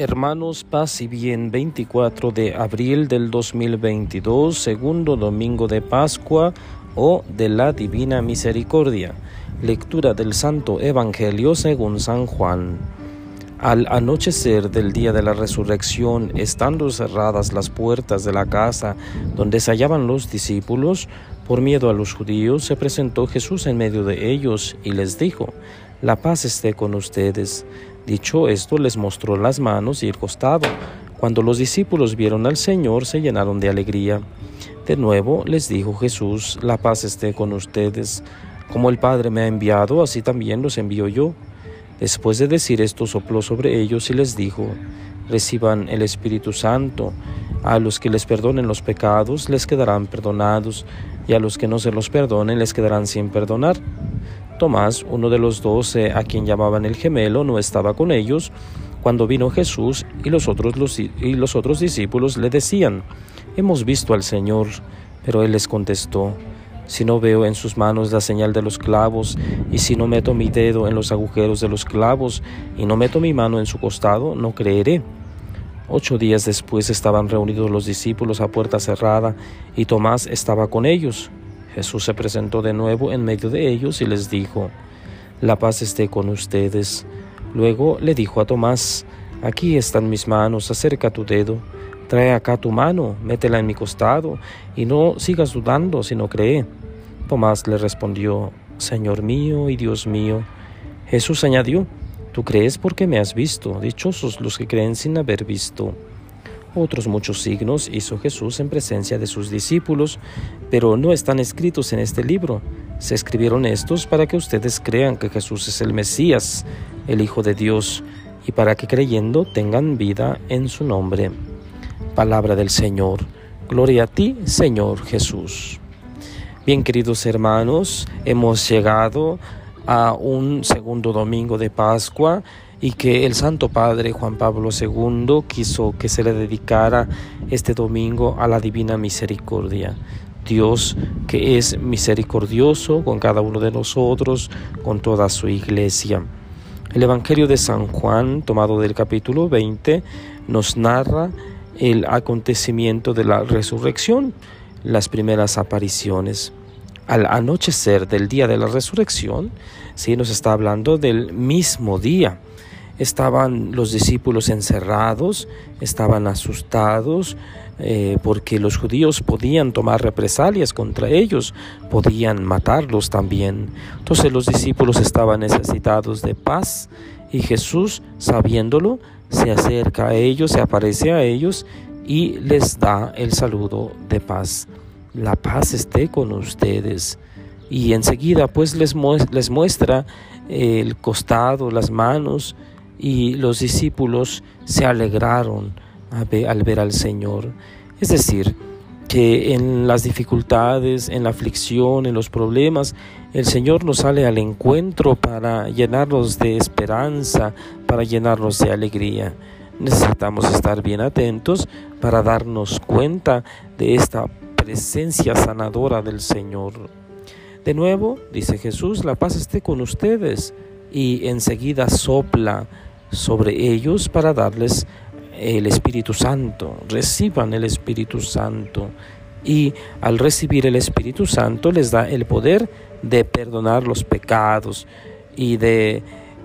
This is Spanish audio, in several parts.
Hermanos, paz y bien, 24 de abril del 2022, segundo domingo de Pascua o de la Divina Misericordia. Lectura del Santo Evangelio según San Juan. Al anochecer del día de la resurrección, estando cerradas las puertas de la casa donde se hallaban los discípulos, por miedo a los judíos, se presentó Jesús en medio de ellos y les dijo, La paz esté con ustedes. Dicho esto, les mostró las manos y el costado. Cuando los discípulos vieron al Señor, se llenaron de alegría. De nuevo les dijo Jesús, la paz esté con ustedes. Como el Padre me ha enviado, así también los envío yo. Después de decir esto, sopló sobre ellos y les dijo, reciban el Espíritu Santo. A los que les perdonen los pecados les quedarán perdonados, y a los que no se los perdonen les quedarán sin perdonar. Tomás, uno de los doce a quien llamaban el gemelo, no estaba con ellos cuando vino Jesús y los otros, discípulos le decían, Hemos visto al Señor. Pero él les contestó, Si no veo en sus manos la señal de los clavos, y si no meto mi dedo en los agujeros de los clavos, y no meto mi mano en su costado, no creeré. Ocho días después estaban reunidos los discípulos a puerta cerrada, y Tomás estaba con ellos. Jesús se presentó de nuevo en medio de ellos y les dijo, La paz esté con ustedes. Luego le dijo a Tomás, Aquí están mis manos, acerca tu dedo, trae acá tu mano, métela en mi costado, y no sigas dudando, sino cree. Tomás le respondió, Señor mío y Dios mío. Jesús añadió, Tú crees porque me has visto, dichosos los que creen sin haber visto. Otros muchos signos hizo Jesús en presencia de sus discípulos, pero no están escritos en este libro. Se escribieron estos para que ustedes crean que Jesús es el Mesías, el Hijo de Dios, y para que creyendo tengan vida en su nombre. Palabra del Señor. Gloria a ti, Señor Jesús. Bien, queridos hermanos, hemos llegado a un segundo domingo de Pascua y que el Santo Padre Juan Pablo II quiso que se le dedicara este domingo a la Divina Misericordia. Dios que es misericordioso con cada uno de nosotros, con toda su iglesia. El Evangelio de San Juan, tomado del capítulo 20, nos narra el acontecimiento de la resurrección, las primeras apariciones. Al anochecer del día de la resurrección, sí nos está hablando del mismo día estaban los discípulos encerrados, estaban asustados, eh, porque los judíos podían tomar represalias contra ellos, podían matarlos también. Entonces los discípulos estaban necesitados de paz y Jesús, sabiéndolo, se acerca a ellos, se aparece a ellos y les da el saludo de paz. La paz esté con ustedes. Y enseguida pues les, les muestra el costado, las manos, y los discípulos se alegraron al ver al Señor. Es decir, que en las dificultades, en la aflicción, en los problemas, el Señor nos sale al encuentro para llenarnos de esperanza, para llenarnos de alegría. Necesitamos estar bien atentos para darnos cuenta de esta presencia sanadora del Señor. De nuevo, dice Jesús, la paz esté con ustedes y enseguida sopla sobre ellos para darles el Espíritu Santo. Reciban el Espíritu Santo. Y al recibir el Espíritu Santo les da el poder de perdonar los pecados y de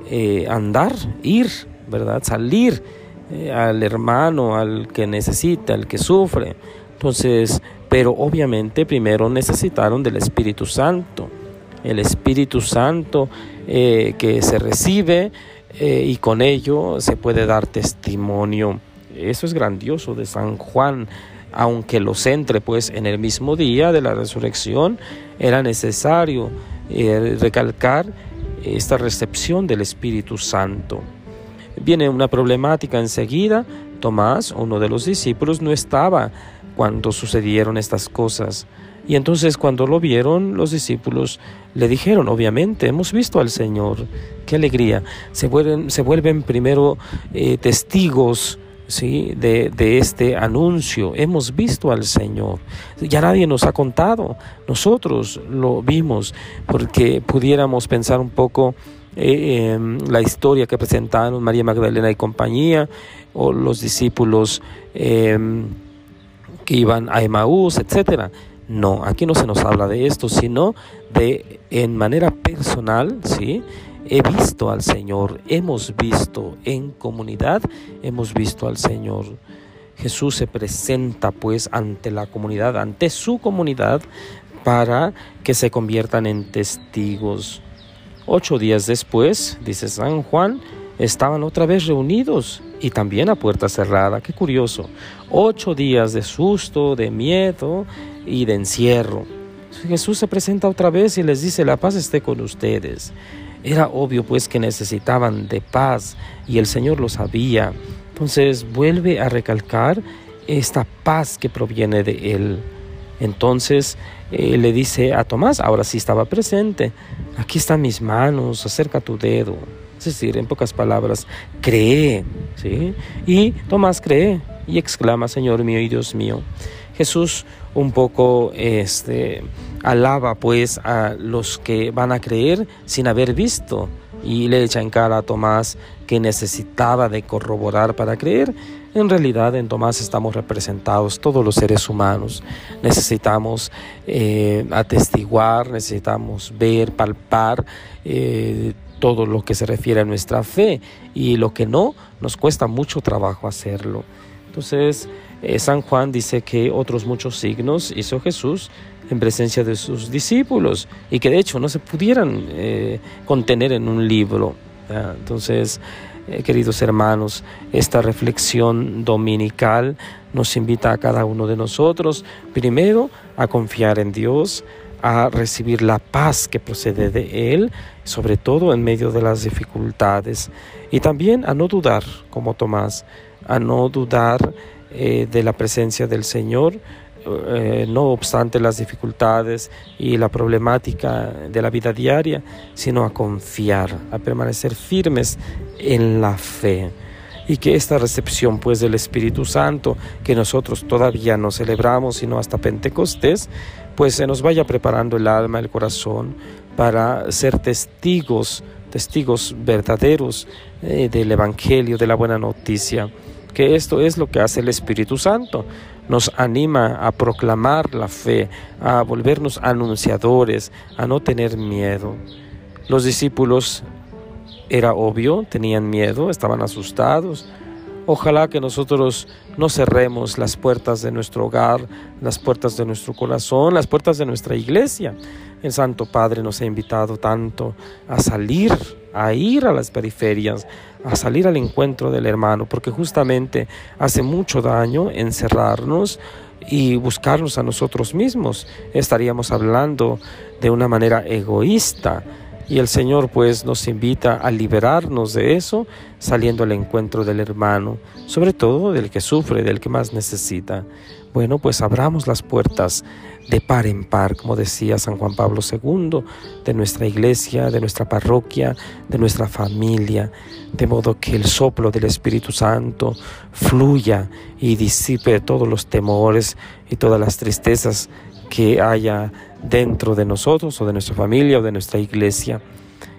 eh, andar, ir, ¿verdad? Salir eh, al hermano, al que necesita, al que sufre. Entonces, pero obviamente primero necesitaron del Espíritu Santo. El Espíritu Santo eh, que se recibe eh, y con ello se puede dar testimonio. Eso es grandioso de San Juan. Aunque lo centre pues en el mismo día de la resurrección, era necesario eh, recalcar esta recepción del Espíritu Santo. Viene una problemática enseguida. Tomás, uno de los discípulos, no estaba cuando sucedieron estas cosas. Y entonces cuando lo vieron, los discípulos le dijeron, obviamente, hemos visto al Señor, qué alegría. Se vuelven, se vuelven primero eh, testigos ¿sí? De, este anuncio. Hemos visto al Señor. Ya nadie nos ha contado. Nosotros lo vimos porque pudiéramos pensar un poco eh, em, la historia que presentaron María Magdalena y compañía, o los discípulos em, que iban a Emaús, etcétera. No, aquí no se nos habla de esto, sino de en manera personal, ¿sí? He visto al Señor, hemos visto en comunidad, hemos visto al Señor. Jesús se presenta pues ante la comunidad, ante su comunidad, para que se conviertan en testigos. Ocho días después, dice San Juan, estaban otra vez reunidos y también a puerta cerrada. Qué curioso. Ocho días de susto, de miedo y de encierro. Jesús se presenta otra vez y les dice, la paz esté con ustedes. Era obvio pues que necesitaban de paz y el Señor lo sabía. Entonces vuelve a recalcar esta paz que proviene de Él. Entonces eh, le dice a Tomás, ahora sí estaba presente, aquí están mis manos, acerca tu dedo. Es decir, en pocas palabras, cree. ¿sí? Y Tomás cree y exclama, Señor mío y Dios mío. Jesús un poco este, alaba pues a los que van a creer sin haber visto y le echa en cara a Tomás que necesitaba de corroborar para creer. En realidad en Tomás estamos representados todos los seres humanos. Necesitamos eh, atestiguar, necesitamos ver, palpar eh, todo lo que se refiere a nuestra fe y lo que no, nos cuesta mucho trabajo hacerlo. Entonces, eh, San Juan dice que otros muchos signos hizo Jesús en presencia de sus discípulos y que de hecho no se pudieran contener en un libro. Entonces, eh, queridos hermanos, esta reflexión dominical nos invita a cada uno de nosotros, primero, a confiar en Dios, a recibir la paz que procede de Él, sobre todo en medio de las dificultades, y también a no dudar, como Tomás, a no dudar eh, de la presencia del Señor, eh, no obstante las dificultades y la problemática de la vida diaria, sino a confiar, a permanecer firmes en la fe. Y que esta recepción pues del Espíritu Santo, que nosotros todavía no celebramos, sino hasta Pentecostés, pues se nos vaya preparando el alma, el corazón, para ser testigos, testigos verdaderos eh, del Evangelio, de la buena noticia que esto es lo que hace el Espíritu Santo. Nos anima a proclamar la fe, a volvernos anunciadores, a no tener miedo. Los discípulos, era obvio, tenían miedo, estaban asustados. Ojalá que nosotros no cerremos las puertas de nuestro hogar, las puertas de nuestro corazón, las puertas de nuestra iglesia. El Santo Padre nos ha invitado tanto a salir, a ir a las periferias, a salir al encuentro del hermano, porque justamente hace mucho daño encerrarnos y buscarnos a nosotros mismos. Estaríamos hablando de una manera egoísta. Y el Señor pues nos invita a liberarnos de eso, saliendo al encuentro del hermano, sobre todo del que sufre, del que más necesita. Bueno, pues abramos las puertas de par en par, como decía San Juan Pablo II, de nuestra iglesia, de nuestra parroquia, de nuestra familia, de modo que el soplo del Espíritu Santo fluya y disipe todos los temores y todas las tristezas que haya dentro de nosotros o de nuestra familia o de nuestra iglesia.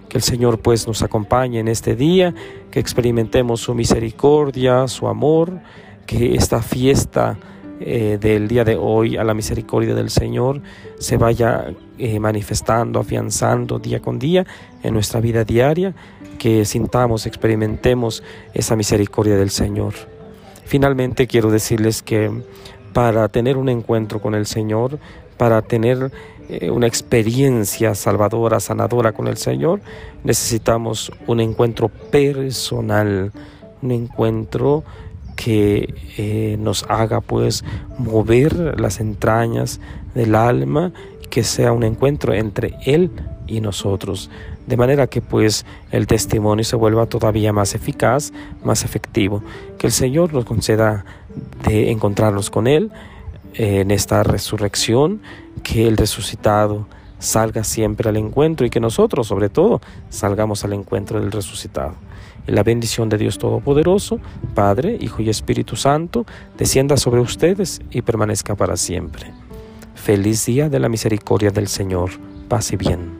Que el Señor pues nos acompañe en este día, que experimentemos su misericordia, su amor, que esta fiesta eh, del día de hoy a la misericordia del Señor se vaya eh, manifestando, afianzando día con día en nuestra vida diaria, que sintamos, experimentemos esa misericordia del Señor. Finalmente quiero decirles que para tener un encuentro con el Señor, para tener eh, una experiencia salvadora, sanadora con el Señor, necesitamos un encuentro personal, un encuentro que eh, nos haga pues mover las entrañas del alma, que sea un encuentro entre Él y nosotros, de manera que pues el testimonio se vuelva todavía más eficaz, más efectivo, que el Señor nos conceda de encontrarnos con Él en esta resurrección, que el resucitado salga siempre al encuentro y que nosotros sobre todo salgamos al encuentro del resucitado la bendición de Dios Todopoderoso, Padre, Hijo y Espíritu Santo, descienda sobre ustedes y permanezca para siempre. Feliz día de la misericordia del Señor. Paz y bien.